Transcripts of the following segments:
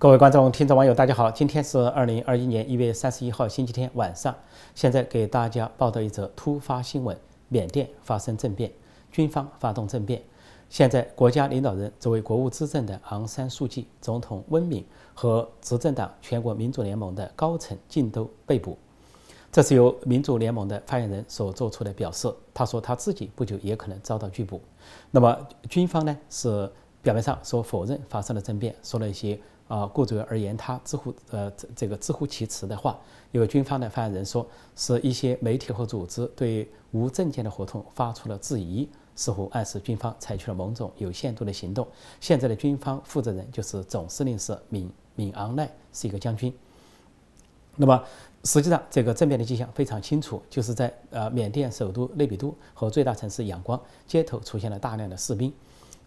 各位观众、听众、网友，大家好！今天是二零二一年一月三十一号星期天晚上。现在给大家报道一则突发新闻：缅甸发生政变，军方发动政变。现在国家领导人作为国务资政的昂山素季、总统温敏和执政党全国民主联盟的高层竟都被捕。这是由民主联盟的发言人所做出的表示。他说他自己不久也可能遭到拘捕。那么军方呢？是表面上说否认发生了政变，说了一些。啊，顾左右而言他，自乎呃这这个自乎其词的话，有军方的发言人说，是一些媒体和组织对无证件的合同发出了质疑，似乎暗示军方采取了某种有限度的行动。现在的军方负责人就是总司令是敏敏昂奈，是一个将军。那么实际上，这个政变的迹象非常清楚，就是在呃缅甸首都内比都和最大城市仰光街头出现了大量的士兵。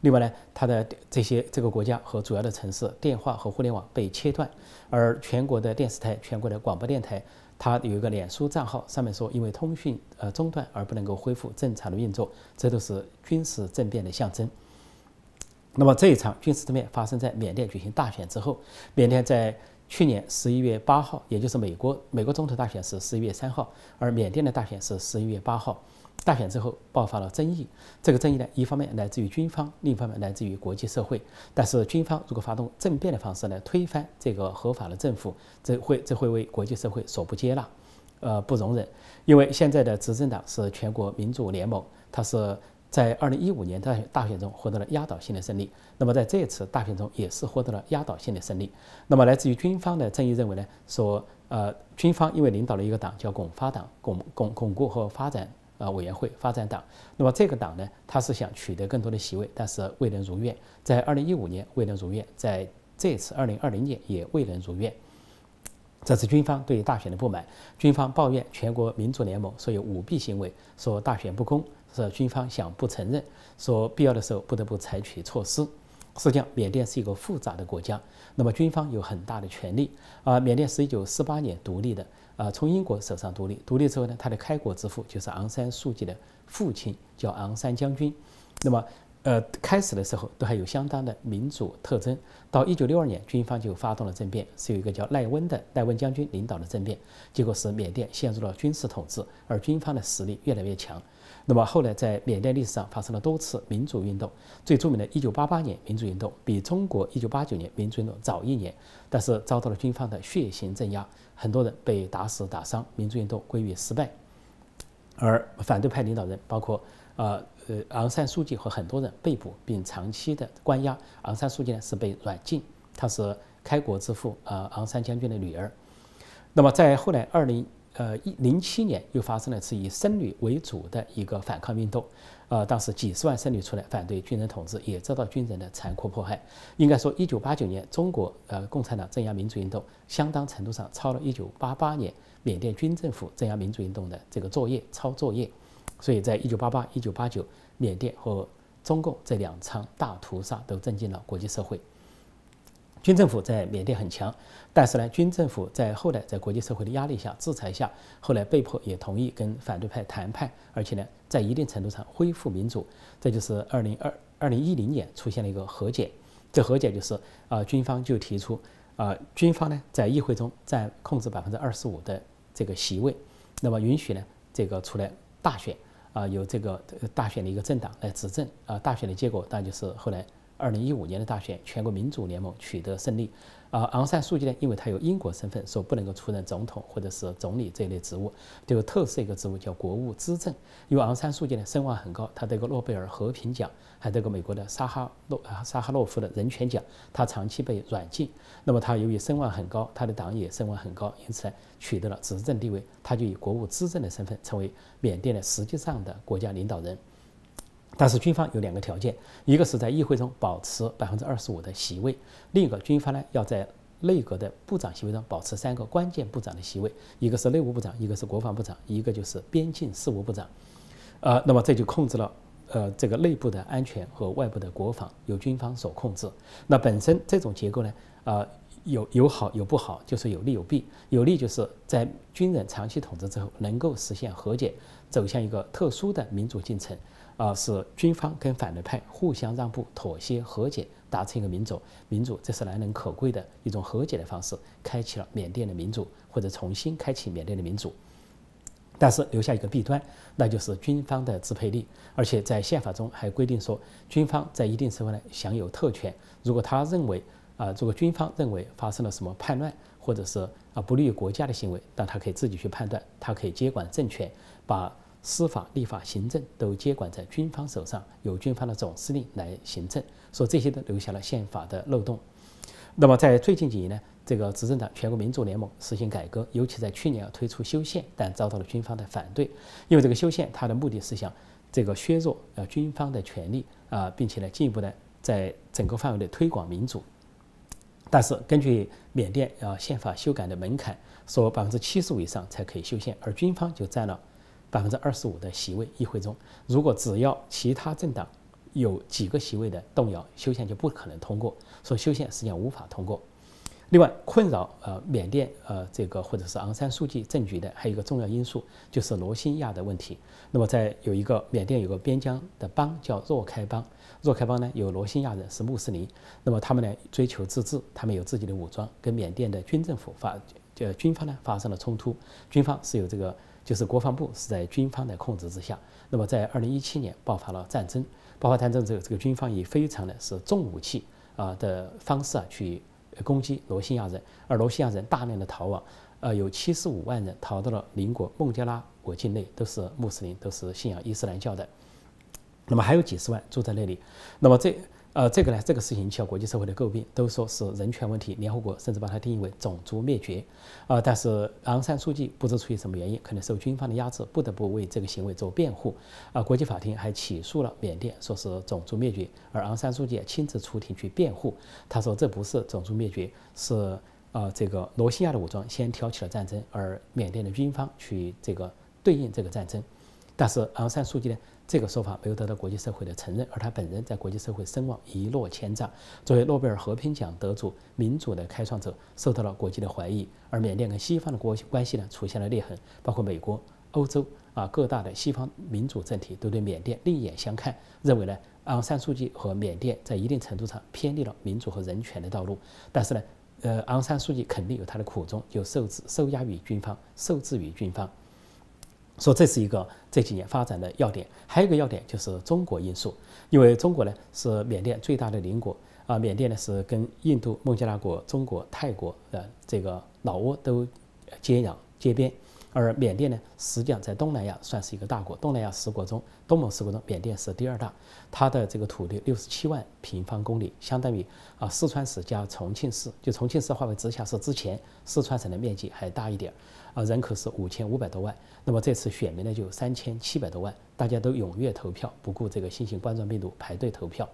另外呢，它的这些这个国家和主要的城市电话和互联网被切断，而全国的电视台、全国的广播电台，它有一个脸书账号，上面说因为通讯呃中断而不能够恢复正常的运作，这都是军事政变的象征。那么这一场军事政变发生在缅甸举行大选之后，缅甸在去年十一月八号，也就是美国美国总统大选是十一月三号，而缅甸的大选是十一月八号。大选之后爆发了争议，这个争议呢，一方面来自于军方，另一方面来自于国际社会。但是军方如果发动政变的方式来推翻这个合法的政府，这会这会为国际社会所不接纳，呃，不容忍。因为现在的执政党是全国民主联盟，它是在二零一五年大大选中获得了压倒性的胜利，那么在这次大选中也是获得了压倒性的胜利。那么来自于军方的争议认为呢，说呃，军方因为领导了一个党叫巩发党，巩巩巩固和发展。啊，委员会发展党，那么这个党呢，他是想取得更多的席位，但是未能如愿。在二零一五年未能如愿，在这次二零二零年也未能如愿。这是军方对大选的不满，军方抱怨全国民主联盟说有舞弊行为，说大选不公，说军方想不承认，说必要的时候不得不采取措施。实际上，缅甸是一个复杂的国家，那么军方有很大的权力。啊，缅甸是一九四八年独立的。啊，从英国手上独立，独立之后呢，他的开国之父就是昂山素季的父亲，叫昂山将军。那么，呃，开始的时候都还有相当的民主特征。到一九六二年，军方就发动了政变，是有一个叫赖温的赖温将军领导的政变，结果使缅甸陷入了军事统治，而军方的实力越来越强。那么后来在缅甸历史上发生了多次民主运动，最著名的1988年民主运动比中国1989年民主运动早一年，但是遭到了军方的血腥镇压，很多人被打死打伤，民主运动归于失败。而反对派领导人包括呃呃昂山素季和很多人被捕并长期的关押，昂山素季呢是被软禁，他是开国之父呃昂山将军的女儿。那么在后来二零。呃，一零七年又发生了次以僧侣为主的一个反抗运动，呃，当时几十万僧侣出来反对军人统治，也遭到军人的残酷迫害。应该说，一九八九年中国呃共产党镇压民主运动，相当程度上抄了一九八八年缅甸军政府镇压民主运动的这个作业，抄作业。所以在一九八八、一九八九，缅甸和中共这两场大屠杀都震惊了国际社会。军政府在缅甸很强，但是呢，军政府在后来在国际社会的压力下、制裁下，后来被迫也同意跟反对派谈判，而且呢，在一定程度上恢复民主。这就是二零二二零一零年出现了一个和解，这和解就是啊，军方就提出啊，军方呢在议会中占控制百分之二十五的这个席位，那么允许呢这个出来大选啊，由这个大选的一个政党来执政啊，大选的结果当然就是后来。二零一五年的大选，全国民主联盟取得胜利。啊，昂山素季呢，因为他有英国身份，所不能够出任总统或者是总理这一类职务，就特设一个职务叫国务资政。因为昂山素季呢声望很高，他得过诺贝尔和平奖，还得过美国的沙哈诺沙哈洛夫的人权奖。他长期被软禁，那么他由于声望很高，他的党也声望很高，因此呢取得了执政地位。他就以国务资政的身份成为缅甸的实际上的国家领导人。但是军方有两个条件，一个是在议会中保持百分之二十五的席位，另一个军方呢要在内阁的部长席位中保持三个关键部长的席位，一个是内务部长，一个是国防部长，一个就是边境事务部长。呃，那么这就控制了呃这个内部的安全和外部的国防由军方所控制。那本身这种结构呢，呃有有好有不好，就是有利有弊。有利就是在军人长期统治之后能够实现和解，走向一个特殊的民主进程。啊，是军方跟反对派互相让步、妥协、和解，达成一个民主，民主这是难能可贵的一种和解的方式，开启了缅甸的民主，或者重新开启缅甸的民主。但是留下一个弊端，那就是军方的支配力，而且在宪法中还规定说，军方在一定时候呢享有特权。如果他认为啊，这个军方认为发生了什么叛乱，或者是啊不利于国家的行为，那他可以自己去判断，他可以接管政权，把司法、立法、行政都接管在军方手上，由军方的总司令来行政。说这些都留下了宪法的漏洞。那么在最近几年呢？这个执政党全国民主联盟实行改革，尤其在去年要推出修宪，但遭到了军方的反对。因为这个修宪，它的目的是想这个削弱呃军方的权利啊，并且呢进一步的在整个范围内推广民主。但是根据缅甸啊宪法修改的门槛，说百分之七十五以上才可以修宪，而军方就占了百分之二十五的席位，议会中如果只要其他政党有几个席位的动摇，修宪就不可能通过，所以修宪实际上无法通过。另外，困扰呃缅甸呃这个或者是昂山素季政局的还有一个重要因素，就是罗兴亚的问题。那么，在有一个缅甸有个边疆的邦叫若开邦，若开邦呢有罗兴亚人是穆斯林，那么他们呢追求自治，他们有自己的武装，跟缅甸的军政府发呃军方呢发生了冲突，军方是有这个就是国防部是在军方的控制之下。那么在二零一七年爆发了战争，爆发战争之后，这个军方以非常的是重武器啊的方式啊去。攻击罗兴亚人，而罗兴亚人大量的逃亡，呃，有七十五万人逃到了邻国孟加拉国境内，都是穆斯林，都是信仰伊斯兰教的。那么还有几十万住在那里。那么这。呃，这个呢，这个事情引起了国际社会的诟病，都说是人权问题。联合国甚至把它定义为种族灭绝。啊，但是昂山素季不知出于什么原因，可能受军方的压制，不得不为这个行为做辩护。啊，国际法庭还起诉了缅甸，说是种族灭绝。而昂山素季亲自出庭去辩护，他说这不是种族灭绝，是啊，这个罗兴亚的武装先挑起了战争，而缅甸的军方去这个对应这个战争。但是昂山素季呢？这个说法没有得到国际社会的承认，而他本人在国际社会声望一落千丈。作为诺贝尔和平奖得主、民主的开创者，受到了国际的怀疑。而缅甸跟西方的国关系呢，出现了裂痕，包括美国、欧洲啊各大的西方民主政体都对缅甸另眼相看，认为呢昂山素季和缅甸在一定程度上偏离了民主和人权的道路。但是呢，呃，昂山素季肯定有他的苦衷，就受制受压于军方，受制于军方。说这是一个这几年发展的要点，还有一个要点就是中国因素，因为中国呢是缅甸最大的邻国啊，缅甸呢是跟印度、孟加拉国、中国、泰国的这个老挝都接壤接边。而缅甸呢，实际上在东南亚算是一个大国。东南亚十国中，东盟十国中，缅甸是第二大。它的这个土地六十七万平方公里，相当于啊四川市加重庆市。就重庆市划为直辖市之前，四川省的面积还大一点。啊，人口是五千五百多万。那么这次选民呢，就三千七百多万，大家都踊跃投票，不顾这个新型冠状病毒排队投票。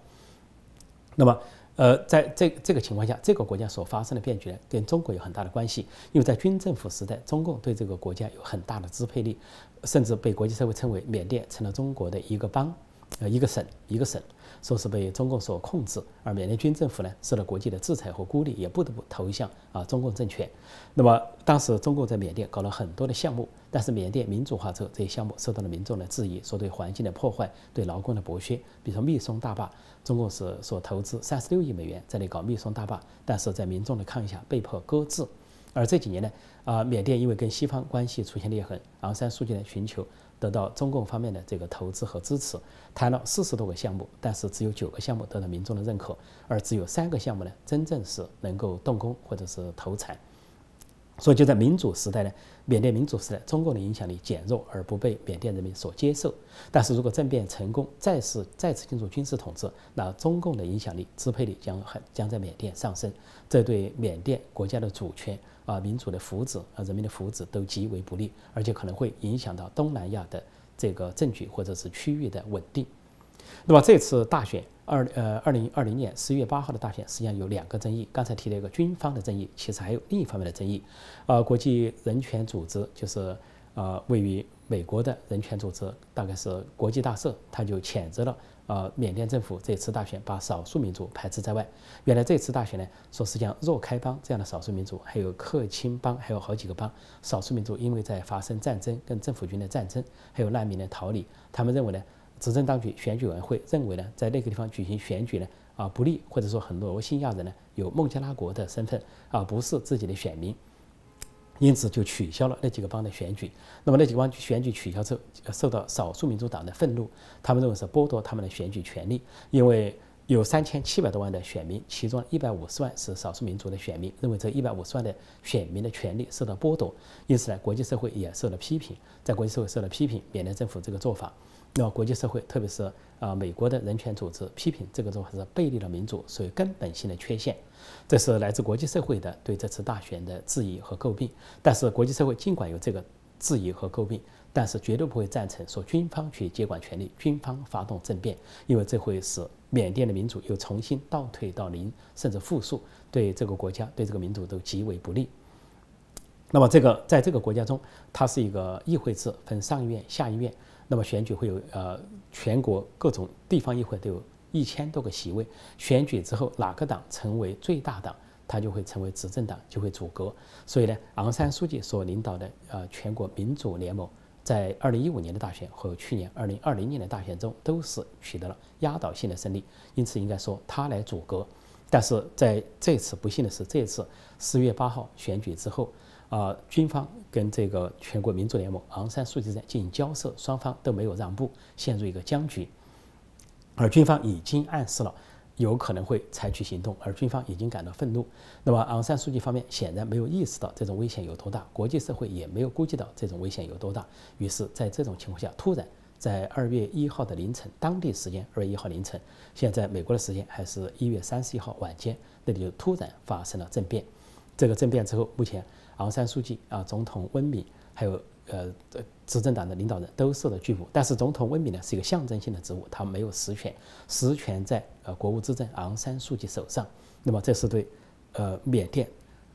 那么。呃，在这这个情况下，这个国家所发生的变局呢，跟中国有很大的关系。因为在军政府时代，中共对这个国家有很大的支配力，甚至被国际社会称为缅甸成了中国的一个邦，呃，一个省，一个省。说是被中共所控制，而缅甸军政府呢受到国际的制裁和孤立，也不得不投向啊中共政权。那么当时中共在缅甸搞了很多的项目，但是缅甸民主化之后，这些项目受到了民众的质疑，说对环境的破坏，对劳工的剥削。比如说密松大坝，中共是所投资三十六亿美元在那搞密松大坝，但是在民众的抗议下被迫搁置。而这几年呢，啊缅甸因为跟西方关系出现裂痕，昂山素季呢寻求。得到中共方面的这个投资和支持，谈了四十多个项目，但是只有九个项目得到民众的认可，而只有三个项目呢，真正是能够动工或者是投产。所以就在民主时代呢，缅甸民主时代，中共的影响力减弱而不被缅甸人民所接受。但是如果政变成功，再次再次进入军事统治，那中共的影响力、支配力将很将在缅甸上升，这对缅甸国家的主权。啊，民主的福祉和，人民的福祉都极为不利，而且可能会影响到东南亚的这个政局或者是区域的稳定。那么这次大选，二呃二零二零年十一月八号的大选，实际上有两个争议。刚才提了一个军方的争议，其实还有另一方面的争议。呃，国际人权组织就是呃位于美国的人权组织，大概是国际大社，他就谴责了。呃，缅甸政府这次大选把少数民族排斥在外。原来这次大选呢，说实际上若开邦这样的少数民族，还有克钦邦，还有好几个邦少数民族，因为在发生战争跟政府军的战争，还有难民的逃离，他们认为呢，执政当局选举委员会认为呢，在那个地方举行选举呢，啊不利，或者说很多罗兴亚人呢有孟加拉国的身份，而不是自己的选民，因此就取消了那几个邦的选举。那么那几个邦选举取消之后，受到少数民主党的愤怒，他们认为是剥夺他们的选举权利，因为。有三千七百多万的选民，其中一百五十万是少数民族的选民，认为这一百五十万的选民的权利受到剥夺，因此呢，国际社会也受到批评，在国际社会受到批评，缅甸政府这个做法，那么国际社会，特别是啊美国的人权组织批评这个做法是背离了民主，属于根本性的缺陷，这是来自国际社会的对这次大选的质疑和诟病。但是国际社会尽管有这个质疑和诟病。但是绝对不会赞成说军方去接管权力，军方发动政变，因为这会使缅甸的民主又重新倒退到零，甚至负数，对这个国家、对这个民主都极为不利。那么，这个在这个国家中，它是一个议会制，分上议院、下议院。那么选举会有呃，全国各种地方议会都有一千多个席位。选举之后，哪个党成为最大党？他就会成为执政党，就会阻隔。所以呢，昂山书记所领导的呃全国民主联盟。在二零一五年的大选和去年二零二零年的大选中，都是取得了压倒性的胜利，因此应该说他来阻隔。但是在这次不幸的是，这次四月八号选举之后，啊，军方跟这个全国民主联盟昂山素季在进行交涉，双方都没有让步，陷入一个僵局，而军方已经暗示了。有可能会采取行动，而军方已经感到愤怒。那么昂山书记方面显然没有意识到这种危险有多大，国际社会也没有估计到这种危险有多大。于是，在这种情况下，突然在二月一号的凌晨，当地时间二月一号凌晨，现在美国的时间还是一月三十一号晚间，那里就突然发生了政变。这个政变之后，目前昂山书记啊，总统温敏还有。呃，执政党的领导人都受到拘捕，但是总统温敏呢是一个象征性的职务，他没有实权，实权在呃国务资政昂山素季手上。那么这是对呃缅甸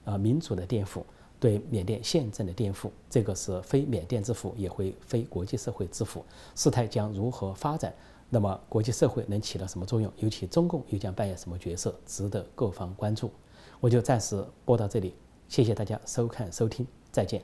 呃民主的颠覆，对缅甸宪政的颠覆，这个是非缅甸之福，也会非国际社会之福。事态将如何发展？那么国际社会能起到什么作用？尤其中共又将扮演什么角色？值得各方关注。我就暂时播到这里，谢谢大家收看收听，再见。